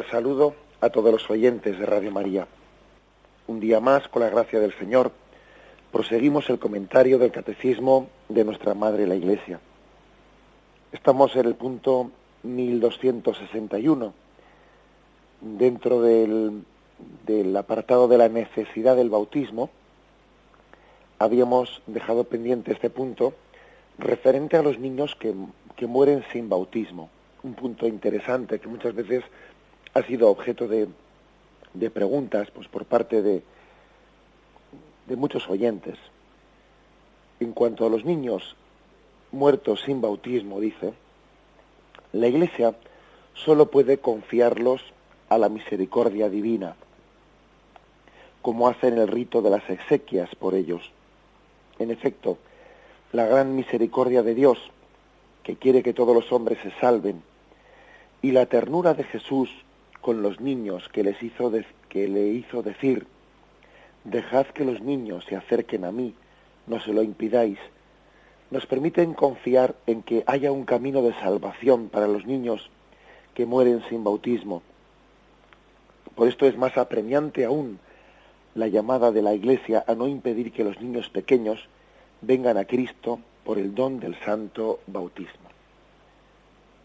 Al saludo a todos los oyentes de Radio María. Un día más, con la gracia del Señor, proseguimos el comentario del Catecismo de nuestra Madre la Iglesia. Estamos en el punto 1261, dentro del, del apartado de la necesidad del bautismo. Habíamos dejado pendiente este punto referente a los niños que, que mueren sin bautismo. Un punto interesante que muchas veces ha sido objeto de, de preguntas pues, por parte de, de muchos oyentes. En cuanto a los niños muertos sin bautismo, dice, la Iglesia solo puede confiarlos a la misericordia divina, como hace en el rito de las exequias por ellos. En efecto, la gran misericordia de Dios, que quiere que todos los hombres se salven, y la ternura de Jesús, con los niños que les hizo que le hizo decir dejad que los niños se acerquen a mí no se lo impidáis nos permiten confiar en que haya un camino de salvación para los niños que mueren sin bautismo por esto es más apremiante aún la llamada de la Iglesia a no impedir que los niños pequeños vengan a Cristo por el don del santo bautismo.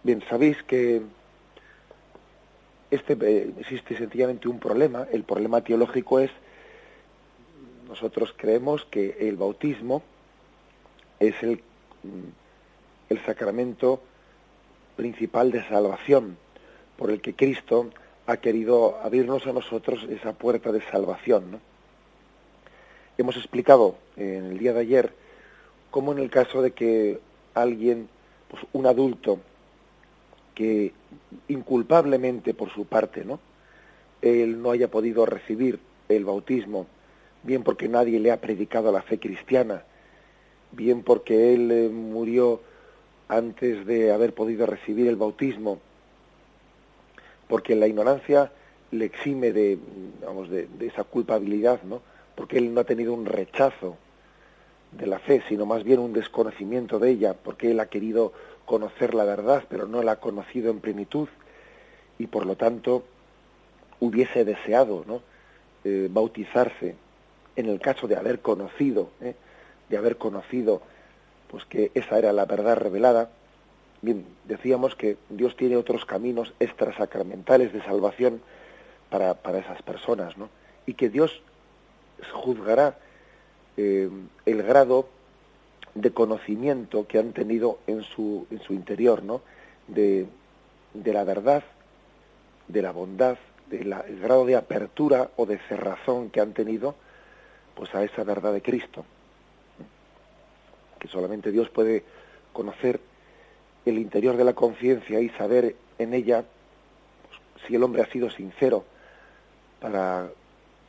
Bien, sabéis que este, eh, existe sencillamente un problema. El problema teológico es, nosotros creemos que el bautismo es el, mm, el sacramento principal de salvación, por el que Cristo ha querido abrirnos a nosotros esa puerta de salvación. Hemos explicado en el día de ayer cómo en el caso de que alguien, pues un adulto, que inculpablemente por su parte, ¿no? Él no haya podido recibir el bautismo, bien porque nadie le ha predicado la fe cristiana, bien porque él eh, murió antes de haber podido recibir el bautismo, porque la ignorancia le exime de, vamos, de, de esa culpabilidad, ¿no? Porque él no ha tenido un rechazo de la fe, sino más bien un desconocimiento de ella, porque él ha querido conocer la verdad, pero no la ha conocido en plenitud y por lo tanto hubiese deseado ¿no? Eh, bautizarse en el caso de haber conocido, ¿eh? de haber conocido pues que esa era la verdad revelada. Bien, decíamos que Dios tiene otros caminos extrasacramentales de salvación para, para esas personas, ¿no? Y que Dios juzgará eh, el grado de conocimiento que han tenido en su, en su interior, ¿no? De, de la verdad, de la bondad, del grado de apertura o de cerrazón que han tenido pues a esa verdad de Cristo. Que solamente Dios puede conocer el interior de la conciencia y saber en ella pues, si el hombre ha sido sincero para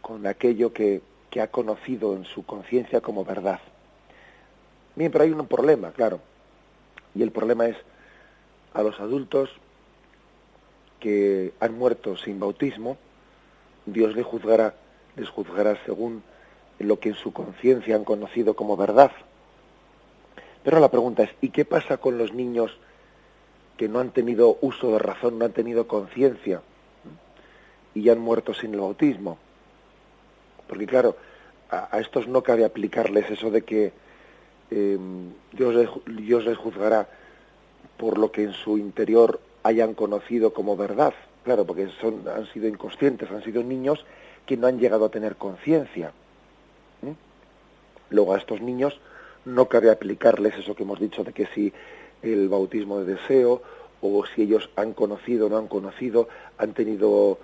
con aquello que, que ha conocido en su conciencia como verdad. Bien, pero hay un problema, claro. Y el problema es a los adultos que han muerto sin bautismo, Dios les juzgará, les juzgará según lo que en su conciencia han conocido como verdad. Pero la pregunta es, ¿y qué pasa con los niños que no han tenido uso de razón, no han tenido conciencia y han muerto sin el bautismo? Porque claro, a, a estos no cabe aplicarles eso de que eh, Dios, les, juzgará por lo que en su interior hayan conocido como verdad. Claro, porque son, han sido inconscientes, han sido niños que no han llegado a tener conciencia. Luego a estos niños no cabe aplicarles eso que hemos dicho de que si el bautismo de deseo o si ellos han conocido o no han conocido, han tenido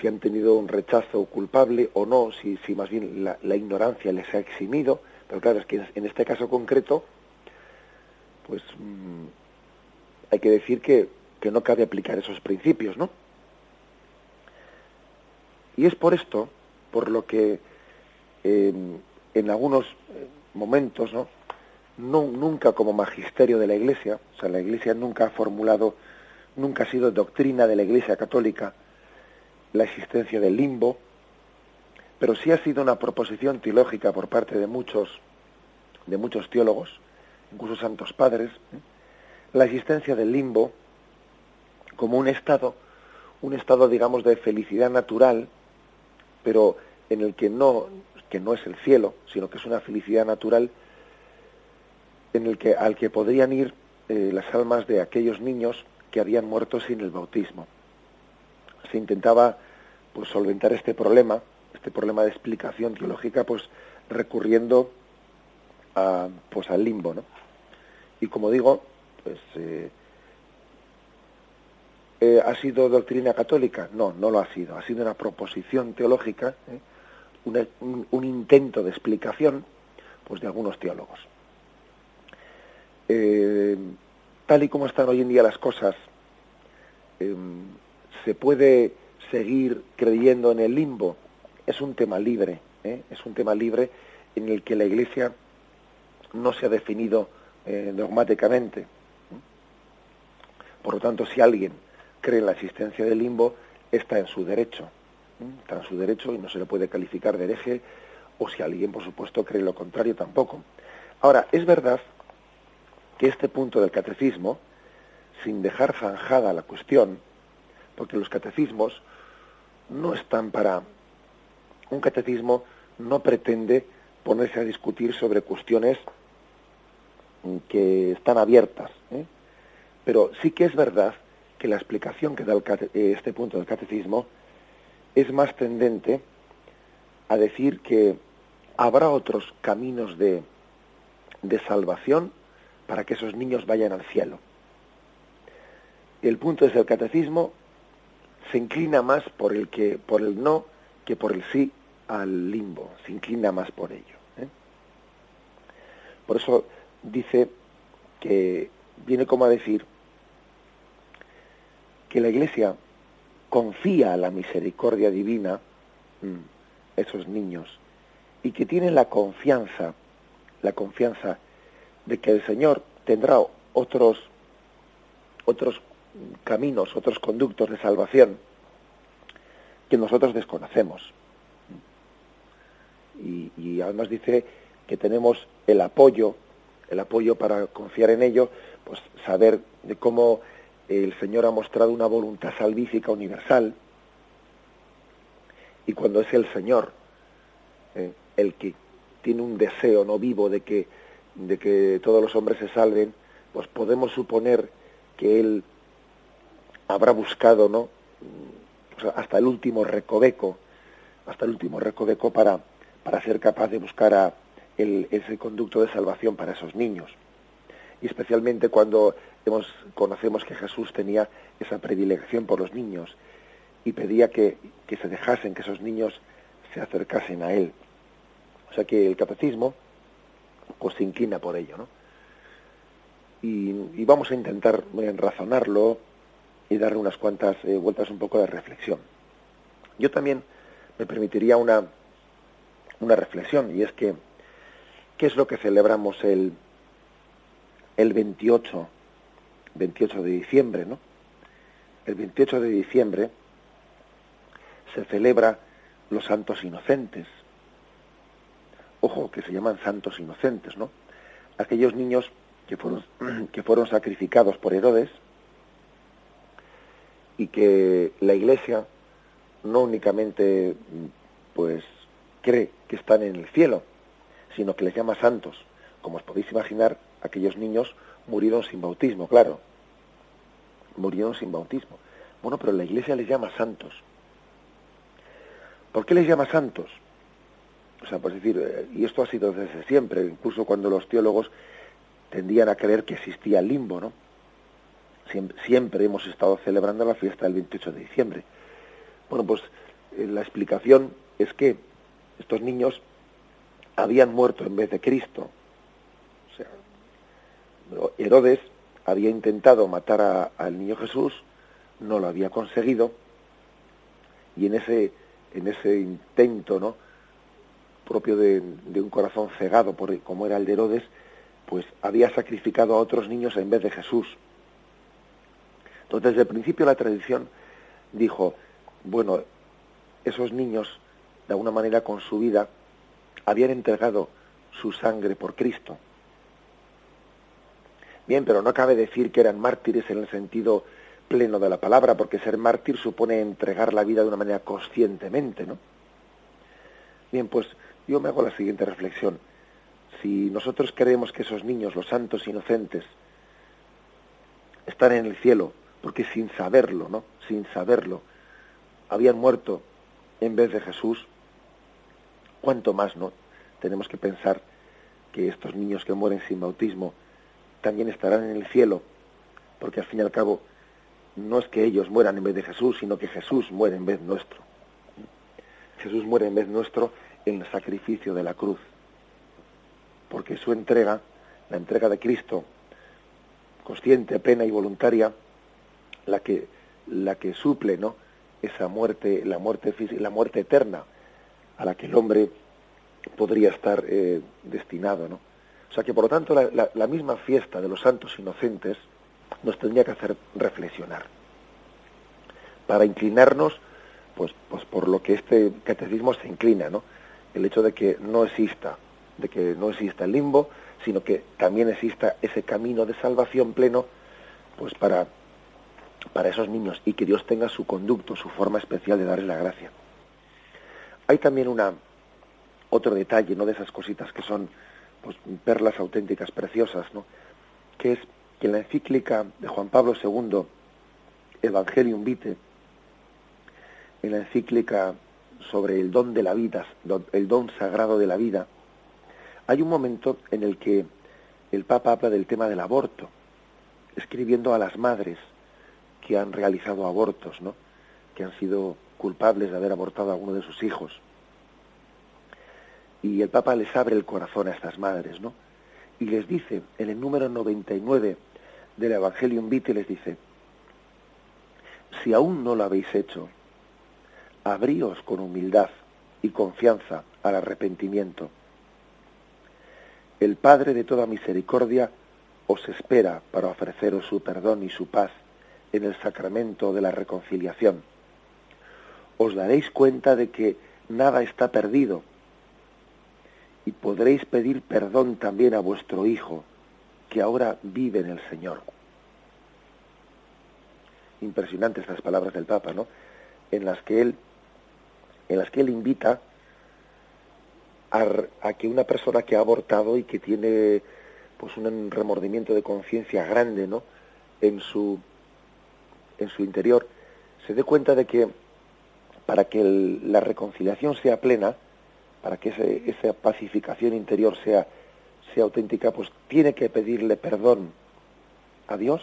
si han tenido un rechazo culpable o no, si, si más bien la, ignorancia les ha eximido, pero claro, es que en este caso concreto, pues mm, hay que decir que, que no cabe aplicar esos principios, ¿no? Y es por esto, por lo que eh, en algunos eh, momentos, ¿no? nunca como magisterio de la Iglesia, o sea, la Iglesia nunca ha formulado, nunca ha sido doctrina de la Iglesia católica la existencia del limbo, pero sí ha sido una proposición teológica por parte de muchos, de muchos teólogos, incluso santos padres, ¿eh? la existencia del limbo como un estado, un estado, digamos, de felicidad natural, pero en el que no, que no es el cielo, sino que es una felicidad natural en el que, al que podrían ir eh, las almas de aquellos niños que habían muerto sin el bautismo. Se intentaba pues solventar este problema, este problema de explicación teológica, pues recurriendo a, pues al limbo, ¿no? Y como digo, pues eh, eh, ¿ha sido doctrina católica? No, no lo ha sido. Ha sido una proposición teológica, un, un, intento de explicación, pues de algunos teólogos. Eh, tal y como están hoy en día las cosas, em, se puede seguir creyendo en el limbo. Es un tema libre, ¿eh? es un tema libre en el que la Iglesia no se ha definido eh, dogmáticamente. Por lo tanto, si alguien cree en la existencia del limbo, está en su derecho. Está en su derecho y no se le puede calificar de hereje, o si alguien, por supuesto, cree lo contrario, tampoco. Ahora, es verdad que este punto del catecismo, sin dejar zanjada la cuestión, porque los catecismos no están para... Un catecismo no pretende ponerse a discutir sobre cuestiones que están abiertas, ¿eh? pero sí que es verdad que la explicación que da eh, este punto del catecismo es más tendente a decir que habrá otros caminos de, de salvación para que esos niños vayan al cielo. El punto es el catecismo se inclina más por el que por el no que por el sí al limbo, se inclina más por ello. ¿eh? Por eso dice que viene como a decir que la Iglesia confía a la misericordia divina mm, esos niños y que tienen la confianza, la confianza de que el Señor tendrá otros, otros caminos, otros conductos de salvación que nosotros desconocemos. Y, además dice que tenemos el apoyo, el apoyo para confiar en ello, pues saber de cómo el Señor ha mostrado una voluntad salvífica universal y cuando es el Señor eh, el que tiene un deseo no vivo de que de que todos los hombres se salven, pues podemos suponer que él habrá buscado, ¿no? hasta el último recoveco, hasta el último recoveco para, para ser capaz de buscar a el, ese conducto de salvación para esos niños. Y especialmente cuando hemos, conocemos que Jesús tenía esa predilección por los niños y pedía que, se dejasen, que esos niños se acercasen a Él. O sea que el catecismo, pues se inclina por ello, ¿no? Y, vamos a intentar eh, razonarlo y darle unas cuantas eh, vueltas un poco de reflexión. Yo también me permitiría una, una reflexión, y es que, ¿qué es lo que celebramos el, el 28, 28 de diciembre, ¿no? El 28 de diciembre se celebra los santos inocentes, ojo, que se llaman santos inocentes, ¿no? Aquellos niños que fueron, que fueron sacrificados por Herodes y que la Iglesia no únicamente pues cree que están en el cielo, sino que les llama santos. Como os podéis imaginar, aquellos niños murieron sin bautismo, claro. Murieron sin bautismo. Bueno, pero la Iglesia les llama santos. ¿Por qué les llama santos? O sea, pues decir, eh, y esto ha sido desde siempre, incluso cuando los teólogos tendían a creer que existía el limbo, ¿no? Siempre, hemos estado celebrando la fiesta del 28 de diciembre. Bueno, pues eh, la explicación es que estos niños habían muerto en vez de Cristo. O sea, Herodes había intentado matar al niño Jesús, no lo había conseguido, y en ese, en ese intento, ¿no? propio de, un corazón cegado por, como era el de Herodes, pues había sacrificado a otros niños en vez de Jesús. Entonces, desde el principio la tradición dijo, bueno, esos niños, de alguna manera con su vida, habían entregado su sangre por Cristo. Bien, pero no cabe decir que eran mártires en el sentido pleno de la palabra, porque ser mártir supone entregar la vida de una manera conscientemente, ¿no? Bien, pues yo me hago la siguiente reflexión. Si nosotros creemos que esos niños, los santos inocentes, están en el cielo, porque sin saberlo, ¿no? Sin saberlo, habían muerto en vez de Jesús, cuánto más, ¿no? Tenemos que pensar que estos niños que mueren sin bautismo también estarán en el cielo, porque al fin y al cabo no es que ellos mueran en vez de Jesús, sino que Jesús muere en vez nuestro. Jesús muere en vez nuestro en el sacrificio de la cruz, porque su entrega, la entrega de Cristo, consciente, plena y voluntaria, la que, la que suple ¿no? esa muerte, la muerte la muerte eterna a la que el hombre podría estar eh, destinado. ¿no? O sea que por lo tanto la, la misma fiesta de los santos inocentes nos tendría que hacer reflexionar para inclinarnos pues, pues por lo que este catecismo se inclina, ¿no? el hecho de que no exista, de que no exista el limbo, sino que también exista ese camino de salvación pleno, pues para, para esos niños y que Dios tenga su conducto, su forma especial de darles la gracia. Hay también una otro detalle, ¿no? De esas cositas que son pues perlas auténticas, preciosas, ¿no? Que es que en la encíclica de Juan Pablo II, Evangelium Vitae, en la encíclica sobre el don de la vida, el don sagrado de la vida, hay un momento en el que el Papa habla del tema del aborto, escribiendo a las madres que han realizado abortos, ¿no? que han sido culpables de haber abortado a uno de sus hijos. Y el Papa les abre el corazón a estas madres, ¿no? Y les dice, en el número 99 del Evangelium Vitae, les dice, si aún no lo habéis hecho, abríos con humildad y confianza al arrepentimiento. El Padre de toda misericordia os espera para ofreceros su perdón y su paz en el sacramento de la reconciliación. Os daréis cuenta de que nada está perdido y podréis pedir perdón también a vuestro Hijo, que ahora vive en el Señor. Impresionantes estas palabras del Papa, ¿no? En las que él en las que él invita a, que una persona que ha abortado y que tiene pues un remordimiento de conciencia grande ¿no? en su en su interior se dé cuenta de que para que la reconciliación sea plena para que esa pacificación interior sea sea auténtica pues tiene que pedirle perdón a Dios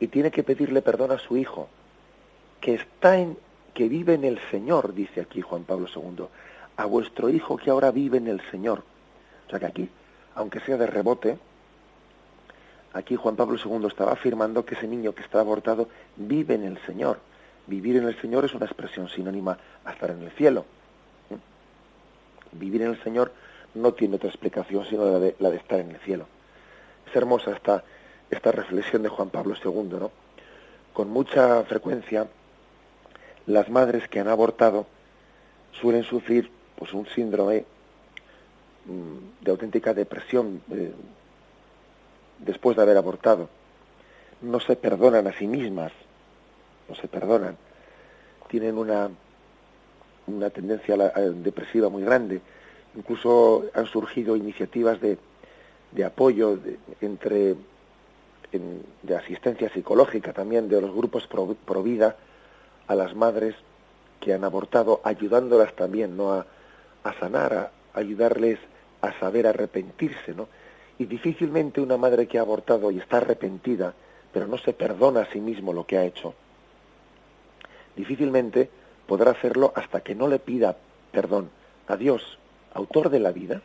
y tiene que pedirle perdón a su hijo que está en, que vive en el Señor, dice aquí Juan Pablo II, a vuestro Hijo que ahora vive en el Señor. O sea que aquí, aunque sea de rebote, aquí Juan Pablo II estaba afirmando que ese niño que está abortado vive en el Señor. Vivir en el Señor es una expresión sinónima a estar en el cielo. Vivir en el Señor no tiene otra explicación sino la de, estar en el cielo. Es hermosa esta, esta reflexión de Juan Pablo II, ¿no? Con mucha frecuencia las madres que han abortado suelen sufrir pues un síndrome mm, de auténtica depresión eh, después de haber abortado. No se perdonan a sí mismas, no se perdonan. Tienen una, una tendencia depresiva muy grande. Incluso han surgido iniciativas de, de apoyo entre de asistencia psicológica también de los grupos pro vida a las madres que han abortado, ayudándolas también ¿no? a, sanar, a ayudarles a saber arrepentirse, ¿no? Y difícilmente una madre que ha abortado y está arrepentida, pero no se perdona a sí mismo lo que ha hecho, difícilmente podrá hacerlo hasta que no le pida perdón a Dios, autor de la vida,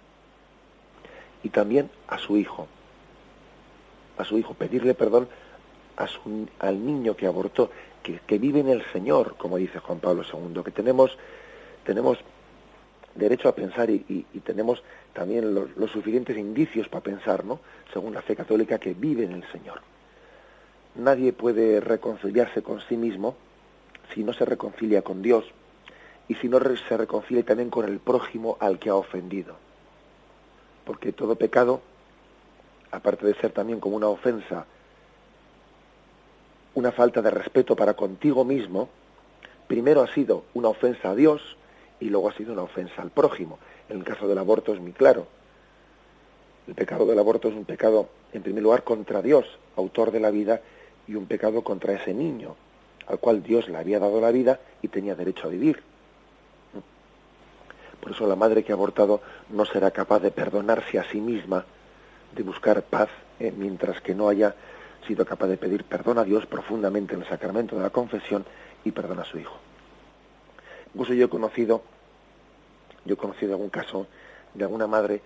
y también a su hijo. A su hijo, pedirle perdón a su, al niño que abortó, que, vive en el Señor, como dice Juan Pablo II, que tenemos, tenemos derecho a pensar y, y, tenemos también los, los, suficientes indicios para pensar, ¿no? según la fe católica, que vive en el Señor. Nadie puede reconciliarse con sí mismo si no se reconcilia con Dios y si no se reconcilia también con el prójimo al que ha ofendido. Porque todo pecado, aparte de ser también como una ofensa, una falta de respeto para contigo mismo, primero ha sido una ofensa a Dios y luego ha sido una ofensa al prójimo. En el caso del aborto es muy claro. El pecado del aborto es un pecado, en primer lugar, contra Dios, autor de la vida, y un pecado contra ese niño, al cual Dios le había dado la vida y tenía derecho a vivir. Por eso la madre que ha abortado no será capaz de perdonarse a sí misma, de buscar paz, eh, mientras que no haya sido capaz de pedir perdón a Dios profundamente en el sacramento de la confesión y perdón a su hijo. Incluso yo he conocido, yo he conocido algún caso de alguna madre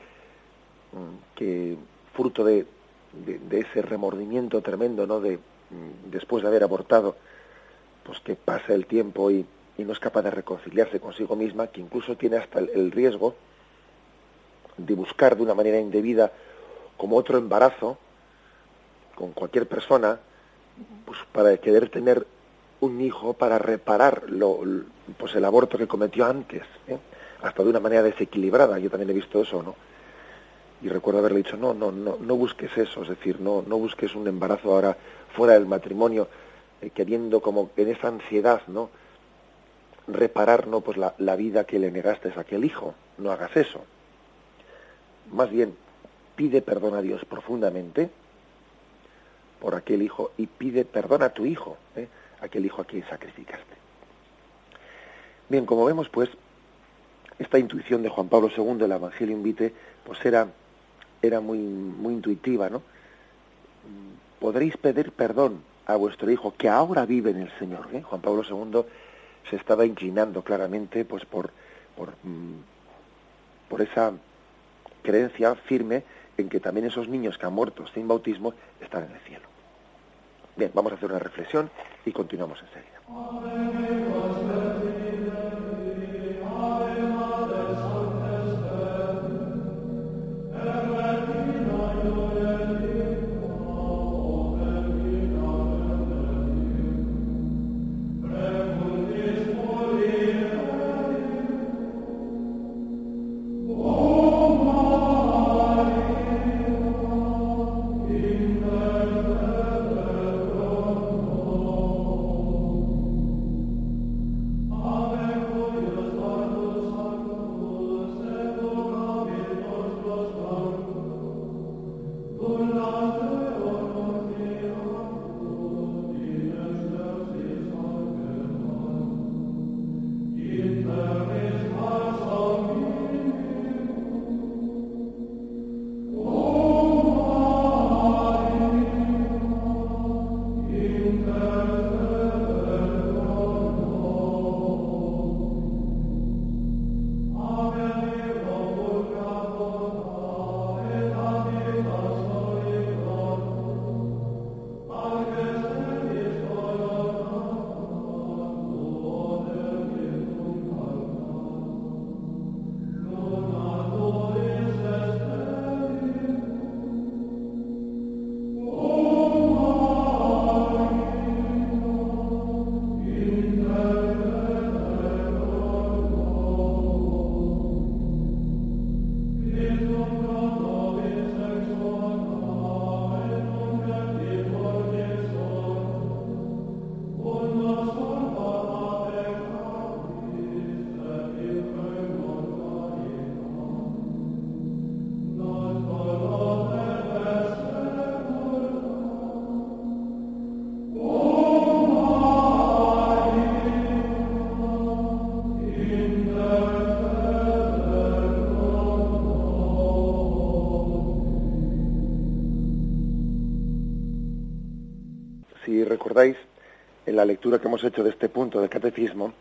mm, que fruto de, de, ese remordimiento tremendo, ¿no? De, mm, después de haber abortado, pues que pasa el tiempo y, no es capaz de reconciliarse consigo misma, que incluso tiene hasta el, riesgo de buscar de una manera indebida como otro embarazo con cualquier persona, pues para querer tener un hijo para reparar lo, pues el aborto que cometió antes, ¿eh? hasta de una manera desequilibrada. Yo también he visto eso, ¿no? Y recuerdo haberle dicho, no, no, no, no busques eso, es decir, no, no busques un embarazo ahora fuera del matrimonio, eh, queriendo como en esa ansiedad, ¿no? Reparar, ¿no? Pues la, la vida que le negaste a aquel hijo. No hagas eso. Más bien, pide perdón a Dios profundamente por aquel hijo y pide perdón a tu hijo, ¿eh? aquel hijo a quien sacrificaste. Bien, como vemos, pues, esta intuición de Juan Pablo II, el Evangelio Invite, pues era, era muy, muy intuitiva, ¿no? Podréis pedir perdón a vuestro hijo que ahora vive en el Señor. ¿eh? Juan Pablo II se estaba inclinando claramente pues por, por, mm, por esa creencia firme en que también esos niños que han muerto sin bautismo están en el cielo. Bien, vamos a hacer una reflexión y continuamos enseguida. La lectura que hemos hecho de este punto del catecismo,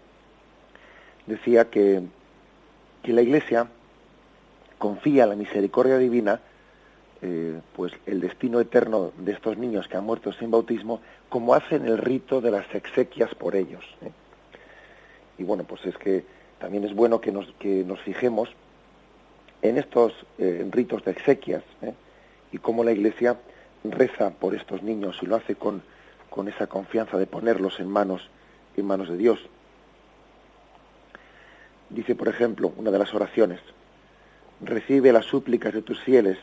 decía que, que la Iglesia confía en la misericordia divina eh, pues el destino eterno de estos niños que han muerto sin bautismo, como hacen el rito de las exequias por ellos. ¿eh? Y bueno, pues es que también es bueno que nos, que nos fijemos en estos eh, ritos de exequias y cómo la Iglesia reza por estos niños y lo hace con, con esa confianza de ponerlos en manos, en manos de Dios. Dice, por ejemplo, una de las oraciones, recibe las súplicas de tus fieles,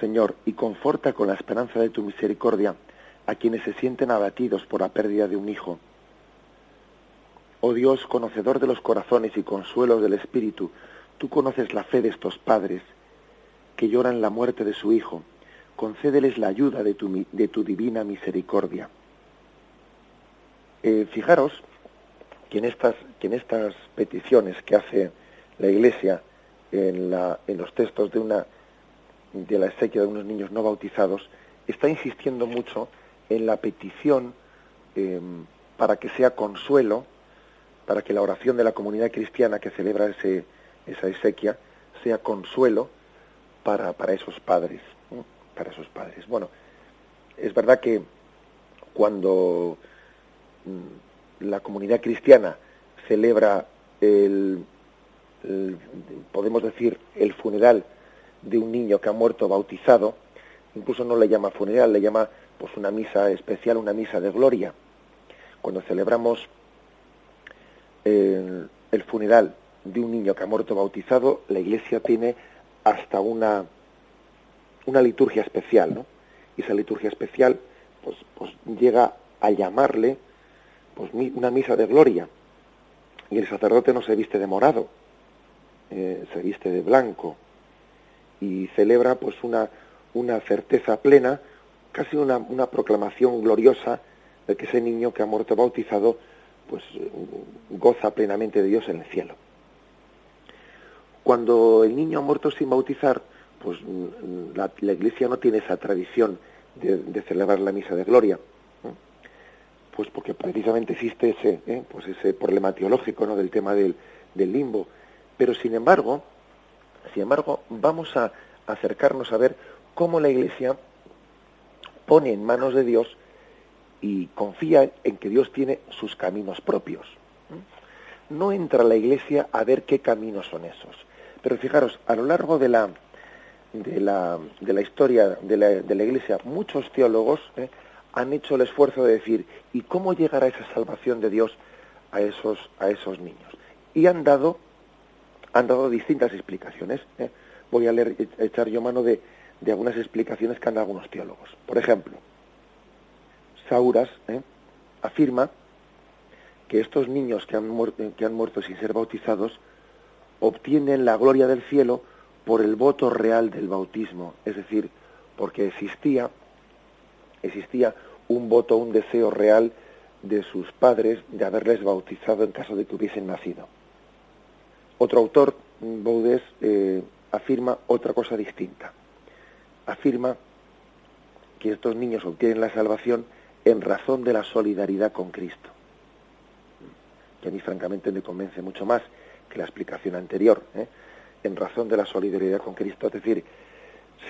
Señor, y conforta con la esperanza de tu misericordia a quienes se sienten abatidos por la pérdida de un hijo. Oh Dios, conocedor de los corazones y consuelo del Espíritu, tú conoces la fe de estos padres que lloran la muerte de su hijo. Concédeles la ayuda de tu, de tu divina misericordia. Eh, fijaros que en, estas, que en estas peticiones que hace la Iglesia en, la, en los textos de una de la exequia de unos niños no bautizados, está insistiendo mucho en la petición em, para que sea consuelo, para que la oración de la comunidad cristiana que celebra ese, esa exequia sea consuelo para, para esos padres, para esos padres. Bueno, es verdad que cuando mm, la comunidad cristiana celebra el, podemos decir, el funeral de un niño que ha muerto bautizado, incluso no le llama funeral, le llama pues una misa especial, una misa de gloria. Cuando celebramos el, el funeral de un niño que ha muerto bautizado, la Iglesia tiene hasta una una liturgia especial, ¿no? Y esa liturgia especial, pues, pues llega a llamarle pues una misa de gloria. Y el sacerdote no se viste de morado, eh, se viste de blanco, y celebra pues una, una certeza plena, casi una, una proclamación gloriosa de que ese niño que ha muerto bautizado pues goza plenamente de Dios en el cielo. Cuando el niño ha muerto sin bautizar, pues la, Iglesia no tiene esa tradición de, celebrar la misa de gloria, pues porque precisamente existe ese, ¿eh? pues ese problema teológico ¿no? del tema del, del limbo. Pero sin embargo, sin embargo, vamos a acercarnos a ver cómo la Iglesia pone en manos de Dios y confía en que Dios tiene sus caminos propios. No entra la Iglesia a ver qué caminos son esos. Pero fijaros, a lo largo de la, de la, de la historia de la, de la, Iglesia, muchos teólogos ¿eh? han hecho el esfuerzo de decir, ¿y cómo llegará esa salvación de Dios a esos, a esos niños? Y han dado han dado distintas explicaciones. ¿eh? Voy a leer, echar yo mano de, de, algunas explicaciones que han dado algunos teólogos. Por ejemplo, Sauras ¿eh? afirma que estos niños que han, muerto, que han muerto sin ser bautizados obtienen la gloria del cielo por el voto real del bautismo, es decir, porque existía, existía un voto, un deseo real de sus padres de haberles bautizado en caso de que hubiesen nacido. Otro autor, Baudés, eh, afirma otra cosa distinta. Afirma que estos niños obtienen la salvación en razón de la solidaridad con Cristo. Que a mí francamente me convence mucho más que la explicación anterior. ¿eh? En razón de la solidaridad con Cristo. Es decir,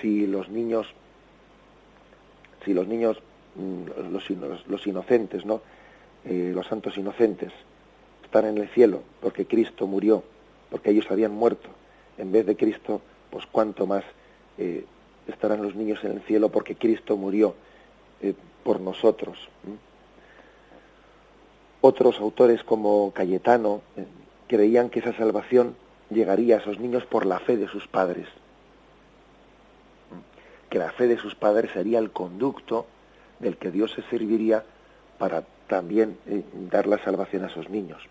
si los niños, si los niños, mm, los, inocentes, ¿no? Eh, los santos inocentes, están en el cielo porque Cristo murió porque ellos habían muerto. En vez de Cristo, pues cuánto más eh, estarán los niños en el cielo porque Cristo murió eh, por nosotros. Otros autores como Cayetano creían que esa salvación llegaría a esos niños por la fe de sus padres, que la fe de sus padres sería el conducto del que Dios se serviría para también dar la salvación a esos niños.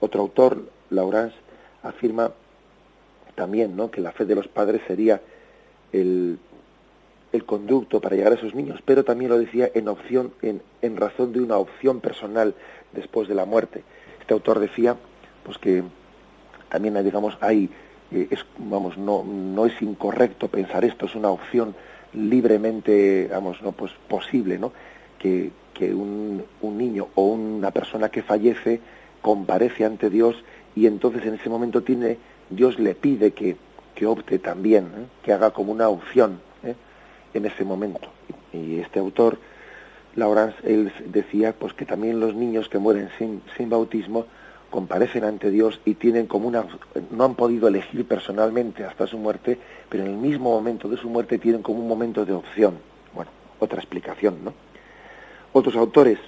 Otro autor, Laurence, afirma también ¿no? que la fe de los padres sería el, el, conducto para llegar a esos niños, pero también lo decía en opción, en, en razón de una opción personal después de la muerte. Este autor decía pues que también digamos hay eh, es, vamos no no es incorrecto pensar esto es una opción libremente vamos no pues posible no que, que un, un niño o una persona que fallece comparece ante Dios y entonces en ese momento tiene Dios le pide que, que opte también, ¿eh? que haga como una opción ¿eh? en ese momento. Y este autor, Laurence, él decía pues que también los niños que mueren sin, sin bautismo comparecen ante Dios y tienen como una no han podido elegir personalmente hasta su muerte, pero en el mismo momento de su muerte tienen como un momento de opción. Bueno, otra explicación, ¿no? Otros autores,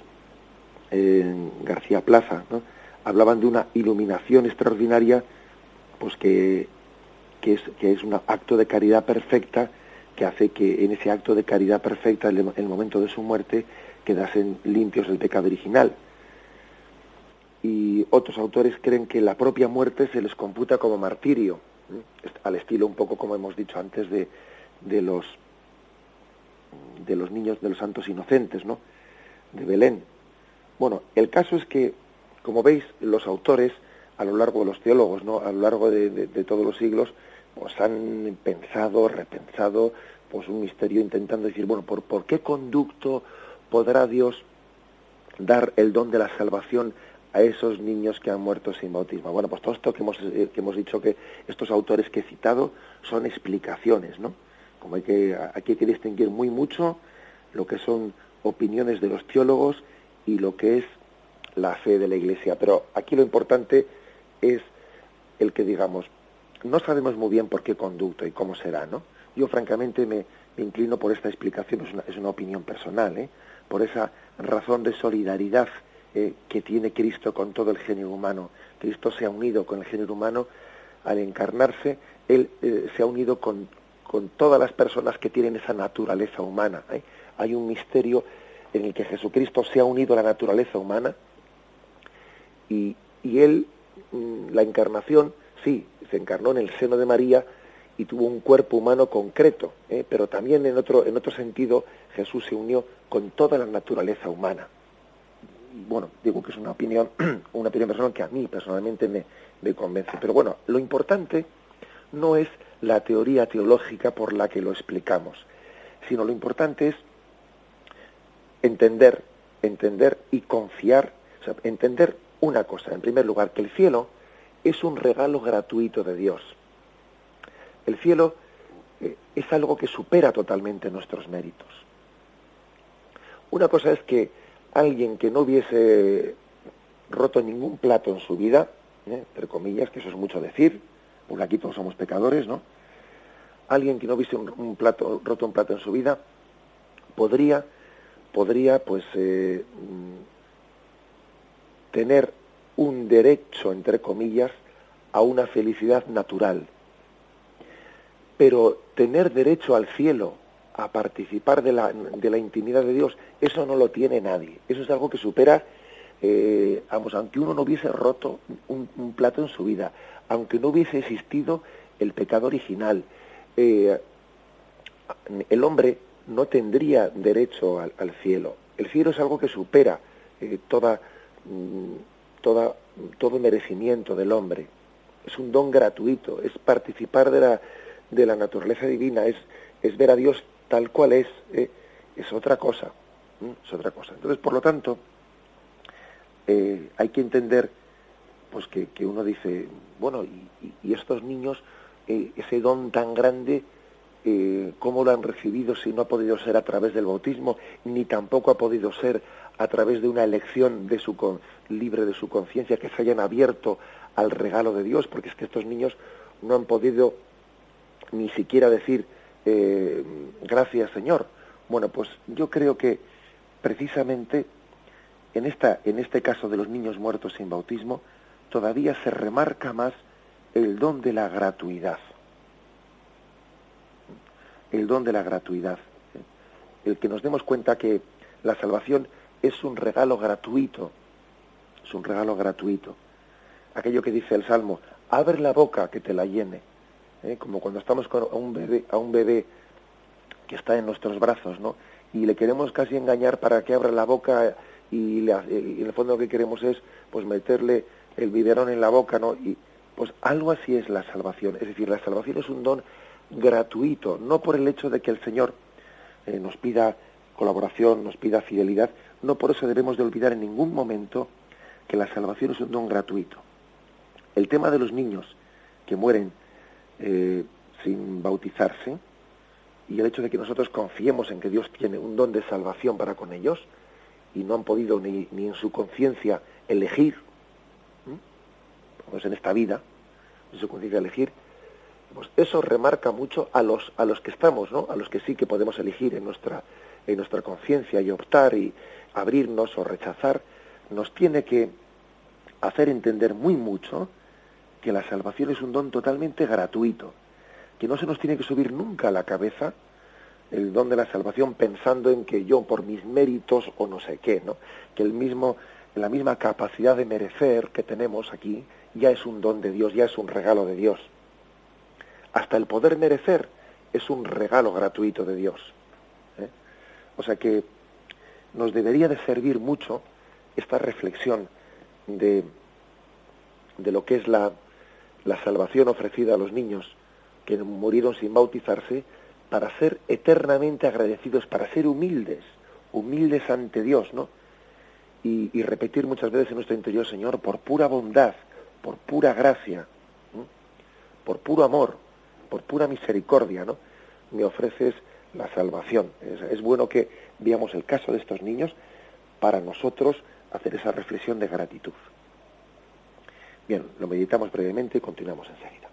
García Plaza, ¿no? hablaban de una iluminación extraordinaria, pues que, que es, que es un acto de caridad perfecta que hace que en ese acto de caridad perfecta, en el momento de su muerte, quedasen limpios del pecado original. Y otros autores creen que la propia muerte se les computa como martirio, al estilo un poco como hemos dicho antes de, de los de los niños de los santos inocentes, ¿no? De Belén. Bueno, el caso es que como veis, los autores, a lo largo de los teólogos, ¿no? a lo largo de, todos los siglos, pues han pensado, repensado, pues un misterio intentando decir, bueno, ¿por, ¿por qué conducto podrá Dios dar el don de la salvación a esos niños que han muerto sin bautismo. Bueno, pues todo esto que hemos, eh, que hemos dicho que estos autores que he citado son explicaciones, ¿no? Como hay que, aquí hay que distinguir muy mucho lo que son opiniones de los teólogos y lo que es la fe de la Iglesia. Pero aquí lo importante es el que digamos, no sabemos muy bien por qué conducto y cómo será, ¿no? Yo francamente me, inclino por esta explicación, es una, es una opinión personal, ¿eh? por esa razón de solidaridad eh, que tiene Cristo con todo el género humano. Cristo se ha unido con el género humano al encarnarse, Él eh, se ha unido con, con, todas las personas que tienen esa naturaleza humana. ¿eh? Hay un misterio en el que Jesucristo se ha unido a la naturaleza humana, y, y él, mm, la encarnación, sí, se encarnó en el seno de María y tuvo un cuerpo humano concreto, ¿eh? pero también en otro, en otro sentido Jesús se unió con toda la naturaleza humana. Bueno, digo que es una opinión, una opinión personal que a mí personalmente me, me convence. Pero bueno, lo importante no es la teoría teológica por la que lo explicamos, sino lo importante es entender, entender y confiar, o sea, entender una cosa, en primer lugar, que el cielo es un regalo gratuito de Dios. El cielo eh, es algo que supera totalmente nuestros méritos. Una cosa es que alguien que no hubiese roto ningún plato en su vida, ¿eh? entre comillas, que eso es mucho decir, porque aquí todos somos pecadores, ¿no? Alguien que no hubiese un, plato, roto un plato en su vida, podría, podría, pues, eh, tener un derecho, entre comillas, a una felicidad natural. Pero tener derecho al cielo, a participar de la, de la intimidad de Dios, eso no lo tiene nadie. Eso es algo que supera, eh, vamos, aunque uno no hubiese roto un, plato en su vida, aunque no hubiese existido el pecado original, eh, el hombre no tendría derecho al, cielo. El cielo es algo que supera eh, toda Mm, toda, todo merecimiento del hombre. Es un don gratuito, es participar de la, de la naturaleza divina, es, es ver a Dios tal cual es, ¿eh? es otra cosa, es otra cosa. Entonces, por lo tanto, eh, hay que entender pues que, que uno dice, bueno, y, y estos niños, eh, ese don tan grande, cómo lo han recibido si no ha podido ser a través del bautismo, ni tampoco ha podido ser a través de una elección de su libre de su conciencia, que se hayan abierto al regalo de Dios, porque es que estos niños no han podido ni siquiera decir eh, gracias Señor. Bueno, pues yo creo que precisamente en, esta, en este caso de los niños muertos sin bautismo, todavía se remarca más el don de la gratuidad. El don de la gratuidad. El que nos demos cuenta que la salvación es un regalo gratuito, es un regalo gratuito. Aquello que dice el Salmo, abre la boca que te la llene, ¿eh? como cuando estamos con a un bebé, a un bebé que está en nuestros brazos, ¿no? Y le queremos casi engañar para que abra la boca y, le, en el fondo lo que queremos es pues meterle el biberón en la boca, ¿no? Y pues algo así es la salvación, es decir, la salvación es un don gratuito, no por el hecho de que el Señor eh, nos pida colaboración, nos pida fidelidad. No por eso debemos de olvidar en ningún momento que la salvación es un don gratuito. El tema de los niños que mueren eh, sin bautizarse y el hecho de que nosotros confiemos en que Dios tiene un don de salvación para con ellos y no han podido ni, ni en su conciencia elegir, pues en esta vida, en su conciencia elegir, pues eso remarca mucho a los a los que estamos, ¿no? A los que sí que podemos elegir en nuestra en nuestra conciencia y optar y abrirnos o rechazar, nos tiene que hacer entender muy mucho que la salvación es un don totalmente gratuito, que no se nos tiene que subir nunca a la cabeza el don de la salvación pensando en que yo por mis méritos o no sé qué, ¿no? Que el mismo la misma capacidad de merecer que tenemos aquí ya es un don de Dios, ya es un regalo de Dios. Hasta el poder merecer es un regalo gratuito de Dios. ¿eh? O sea que nos debería de servir mucho esta reflexión de, de lo que es la, la salvación ofrecida a los niños que murieron sin bautizarse para ser eternamente agradecidos, para ser humildes, humildes ante Dios, ¿no? Y, repetir muchas veces en nuestro interior, Señor, por pura bondad, por pura gracia, por puro amor, por pura misericordia, ¿no? Me ofreces la salvación. Es, bueno que veamos el caso de estos niños para nosotros hacer esa reflexión de gratitud. Bien, lo meditamos brevemente y continuamos enseguida.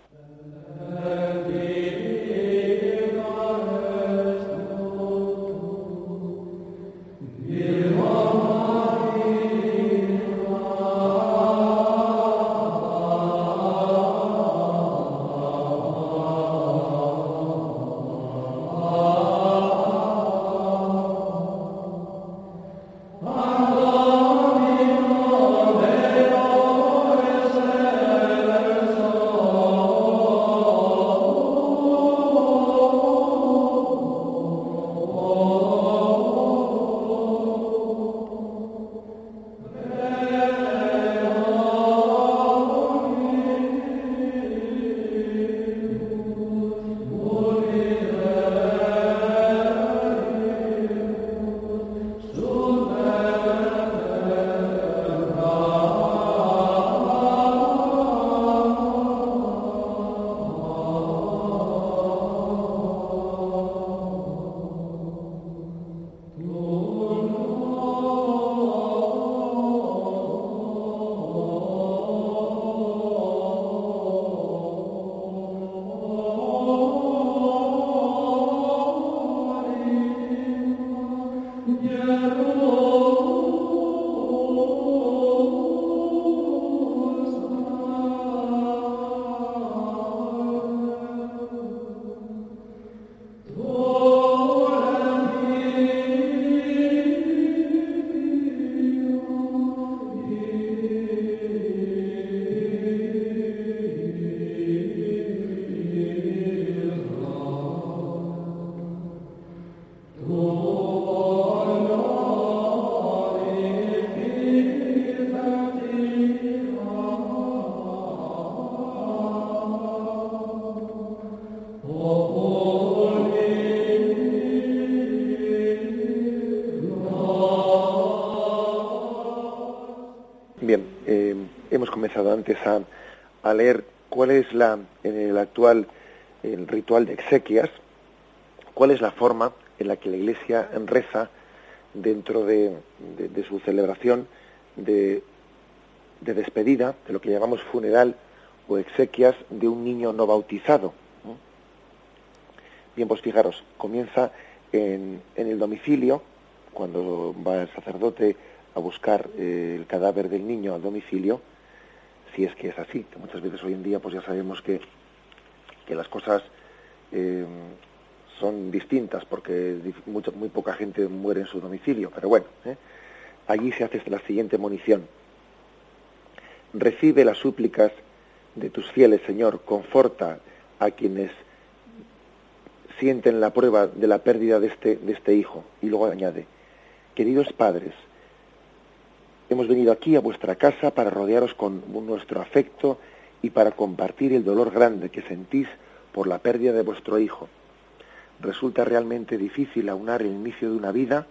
A, leer cuál es la, en el actual ritual de exequias, cuál es la forma en la que la Iglesia reza dentro de, de, de su celebración de, de, despedida, de lo que llamamos funeral o exequias de un niño no bautizado. Bien, pues fijaros, comienza en, en el domicilio, cuando va el sacerdote a buscar eh, el cadáver del niño al domicilio, si es que es así, que muchas veces hoy en día pues ya sabemos que, que las cosas eh, son distintas porque mucha, muy poca gente muere en su domicilio, pero bueno, ¿eh? allí se hace la siguiente munición. Recibe las súplicas de tus fieles, Señor, conforta a quienes sienten la prueba de la pérdida de este, de este hijo. Y luego añade, queridos padres, Hemos venido aquí a vuestra casa para rodearos con nuestro afecto y para compartir el dolor grande que sentís por la pérdida de vuestro hijo. Resulta realmente difícil aunar el inicio de una vida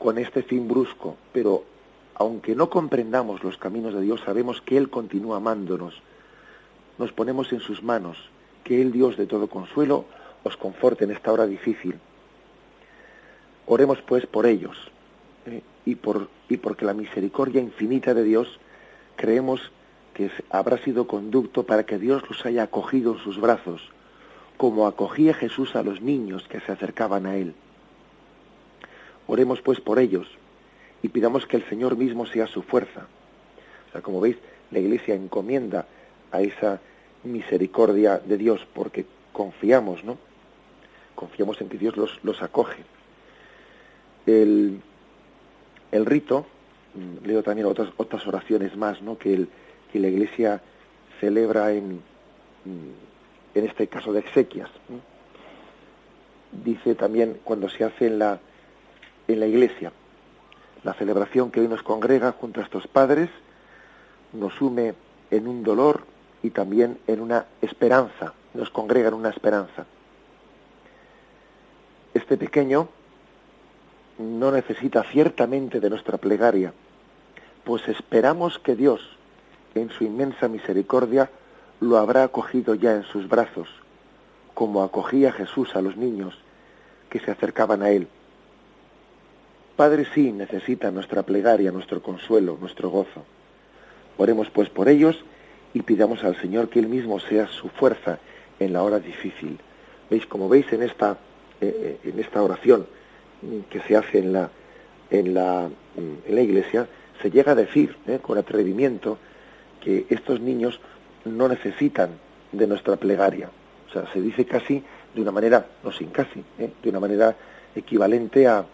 con este fin brusco, pero aunque no comprendamos los caminos de Dios, sabemos que Él continúa amándonos. Nos ponemos en sus manos, que el Dios de todo consuelo, os conforte en esta hora difícil. Oremos pues por ellos eh, y, por, y porque la misericordia infinita de Dios creemos que habrá sido conducto para que Dios los haya acogido en sus brazos, como acogía Jesús a los niños que se acercaban a Él. Oremos pues por ellos y pidamos que el Señor mismo sea su fuerza. O sea, como veis, la Iglesia encomienda a esa misericordia de Dios porque confiamos, ¿no? Confiamos en que Dios los, los acoge. El, el rito, mm, leo también otras, otras oraciones más, ¿no? Que, el, que la Iglesia celebra en, mm, en este caso de exequias. Dice también cuando se hace en la, en la Iglesia, la celebración que hoy nos congrega junto a estos padres nos sume en un dolor y también en una esperanza, nos congrega en una esperanza. Este pequeño no necesita ciertamente de nuestra plegaria, pues esperamos que Dios, en su inmensa misericordia, lo habrá acogido ya en sus brazos, como acogía Jesús a los niños que se acercaban a él. Padre sí necesita nuestra plegaria, nuestro consuelo, nuestro gozo. Oremos pues por ellos y pidamos al Señor que Él mismo sea su fuerza en la hora difícil. ¿Veis? Como veis en esta, eh, eh, en esta oración que se hace en la, en la, en la iglesia, se llega a decir eh, con atrevimiento que estos niños no necesitan de nuestra plegaria. O sea, se dice casi de una manera, no sin casi, de una manera equivalente a,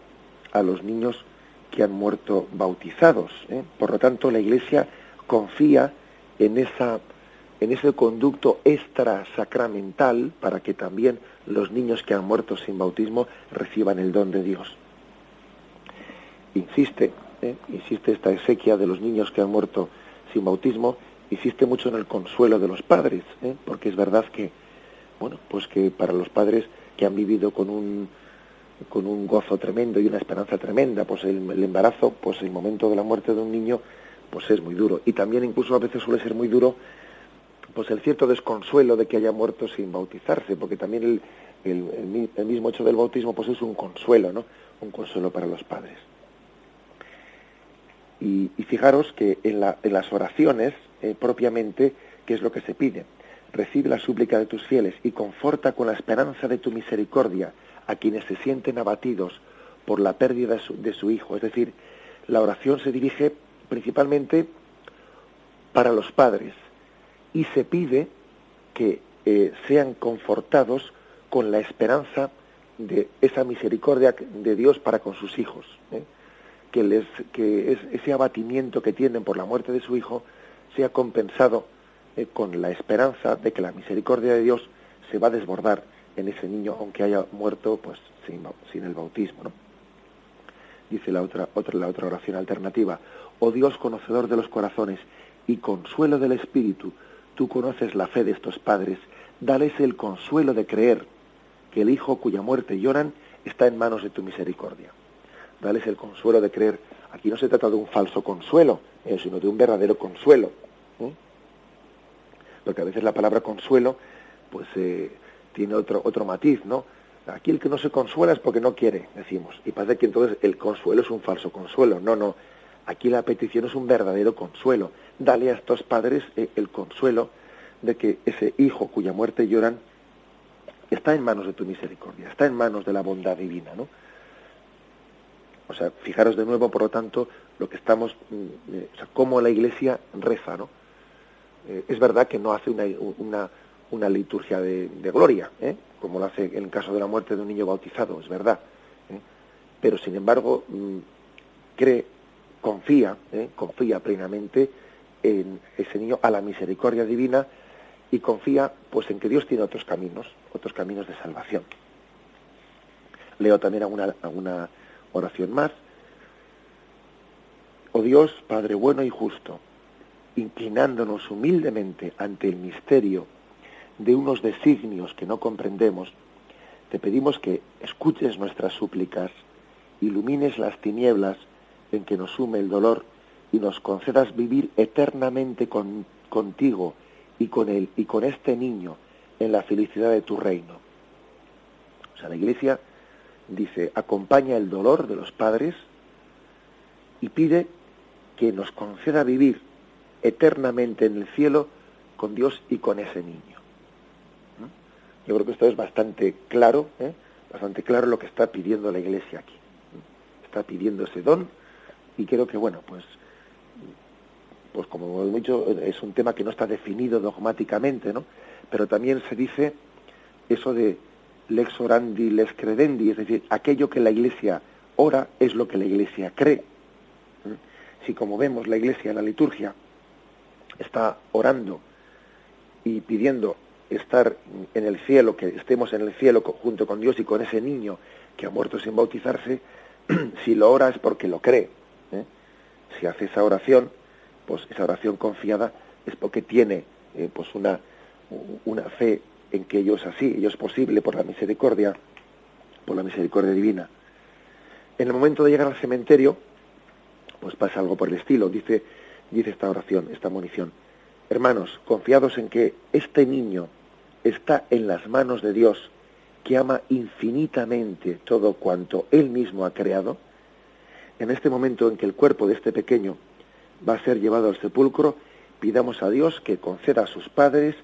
a los niños que han muerto bautizados. Por lo tanto, la Iglesia confía en, esa, en ese conducto extrasacramental para que también los niños que han muerto sin bautismo reciban el don de Dios. Insiste, ¿eh? insiste esta exequia de los niños que han muerto sin bautismo, insiste mucho en el consuelo de los padres, ¿eh? porque es verdad que, bueno, pues que para los padres que han vivido con un con un gozo tremendo y una esperanza tremenda, pues el, el embarazo, pues el momento de la muerte de un niño pues es muy duro. Y también incluso a veces suele ser muy duro pues el cierto desconsuelo de que haya muerto sin bautizarse, porque también el, el, mismo hecho del bautismo pues es un consuelo, ¿no? Un consuelo para los padres. Y, fijaros que en, la, en las oraciones, eh, propiamente, ¿qué es lo que se pide? Recibe la súplica de tus fieles y conforta con la esperanza de tu misericordia a quienes se sienten abatidos por la pérdida de su, de su hijo. Es decir, la oración se dirige principalmente para los padres y se pide que eh, sean confortados con la esperanza de esa misericordia de Dios para con sus hijos, ¿eh? que, les, que es, ese abatimiento que tienen por la muerte de su hijo sea compensado eh, con la esperanza de que la misericordia de Dios se va a desbordar en ese niño aunque haya muerto pues sin, sin el bautismo. ¿no? Dice la otra, otra, la otra oración alternativa, oh Dios conocedor de los corazones y consuelo del Espíritu, tú conoces la fe de estos padres, dales el consuelo de creer que el Hijo cuya muerte lloran está en manos de tu misericordia. Dales el consuelo de creer. Aquí no se trata de un falso consuelo, eh, sino de un verdadero consuelo. ¿eh? Porque a veces la palabra consuelo pues eh, tiene otro, otro matiz, ¿no? Aquí el que no se consuela es porque no quiere, decimos. Y parece que entonces el consuelo es un falso consuelo. No, no. Aquí la petición es un verdadero consuelo. Dale a estos padres eh, el consuelo de que ese hijo cuya muerte lloran está en manos de tu misericordia, está en manos de la bondad divina, ¿no? O sea, fijaros de nuevo, por lo tanto, lo que estamos, mm, eh, o sea, cómo la Iglesia reza, ¿no? Eh, es verdad que no hace una, una, una liturgia de, de gloria, ¿eh? como lo hace en el caso de la muerte de un niño bautizado, es verdad. Pero, sin embargo, mm, cree confía, ¿eh? confía plenamente en ese niño a la misericordia divina y confía pues en que Dios tiene otros caminos, otros caminos de salvación. Leo también alguna, alguna oración más. Oh Dios, Padre bueno y justo, inclinándonos humildemente ante el misterio de unos designios que no comprendemos, te pedimos que escuches nuestras súplicas ilumines las tinieblas en que nos sume el dolor y nos concedas vivir eternamente contigo y con él y con este niño en la felicidad de tu reino. O sea, la Iglesia dice, acompaña el dolor de los padres y pide que nos conceda vivir eternamente en el cielo con Dios y con ese niño. Yo creo que esto es bastante claro, ¿eh? bastante claro lo que está pidiendo la Iglesia aquí. Está pidiendo ese don y creo que, bueno, pues, pues como hemos dicho, es un tema que no está definido dogmáticamente, ¿no? Pero también se dice eso de lex orandi, lex credendi, es decir, aquello que la Iglesia ora es lo que la Iglesia cree. Si como vemos la Iglesia en la liturgia está orando y pidiendo estar en el cielo, que estemos en el cielo junto con Dios y con ese niño que ha muerto sin bautizarse, si lo ora es porque lo cree. Si hace esa oración, pues esa oración confiada es porque tiene eh, pues una, una fe en que ello es así, ello es posible por la misericordia, por la misericordia divina. En el momento de llegar al cementerio, pues pasa algo por el estilo, dice, dice esta oración, esta munición. Hermanos, confiados en que este niño está en las manos de Dios, que ama infinitamente todo cuanto Él mismo ha creado, en este momento en que el cuerpo de este pequeño va a ser llevado al sepulcro, pidamos a Dios que conceda a sus padres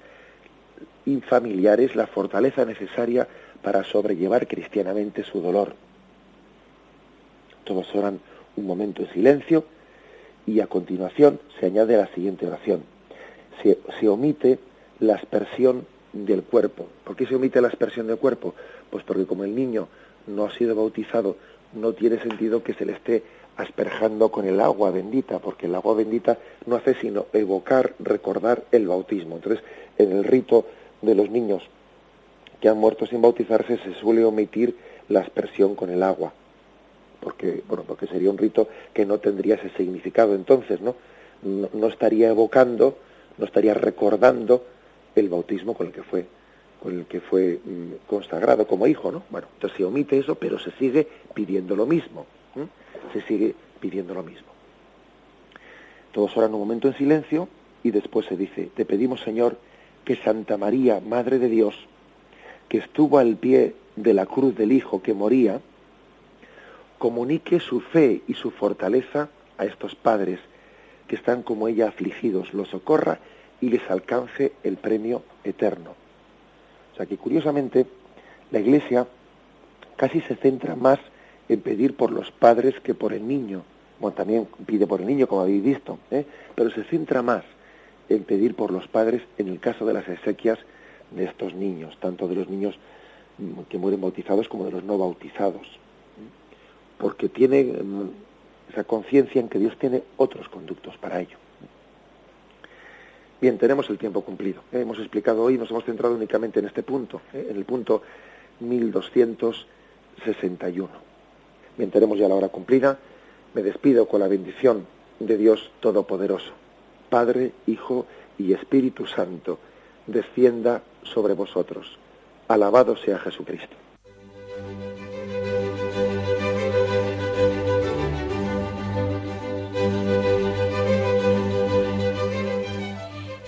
y familiares la fortaleza necesaria para sobrellevar cristianamente su dolor. Todos oran un momento de silencio y a continuación se añade la siguiente oración. Se, se omite la aspersión del cuerpo. ¿Por qué se omite la aspersión del cuerpo? Pues porque como el niño no ha sido bautizado, no tiene sentido que se le esté asperjando con el agua bendita, porque el agua bendita no hace sino evocar, recordar el bautismo. Entonces, en el rito de los niños que han muerto sin bautizarse se suele omitir la aspersión con el agua, porque, bueno, porque sería un rito que no tendría ese significado entonces, ¿no? No, estaría evocando, no estaría recordando el bautismo con el que fue con el que fue mm, consagrado como hijo, ¿no? Bueno, entonces se omite eso, pero se sigue pidiendo lo mismo se sigue pidiendo lo mismo. Todos oran un momento en silencio y después se dice, te pedimos Señor que Santa María, Madre de Dios, que estuvo al pie de la cruz del Hijo que moría, comunique su fe y su fortaleza a estos padres que están como ella afligidos, los socorra y les alcance el premio eterno. O sea que curiosamente la Iglesia casi se centra más en pedir por los padres que por el niño. Bueno, también pide por el niño, como habéis visto, ¿eh? pero se centra más en pedir por los padres en el caso de las exequias de estos niños, tanto de los niños que mueren bautizados como de los no bautizados, porque tiene mm, esa conciencia en que Dios tiene otros conductos para ello. Bien, tenemos el tiempo cumplido. ¿eh? Hemos explicado hoy, nos hemos centrado únicamente en este punto, ¿eh? en el punto 1261. Bien, tenemos ya la hora cumplida. Me despido con la bendición de Dios Todopoderoso. Padre, Hijo y Espíritu Santo, descienda sobre vosotros. Alabado sea Jesucristo.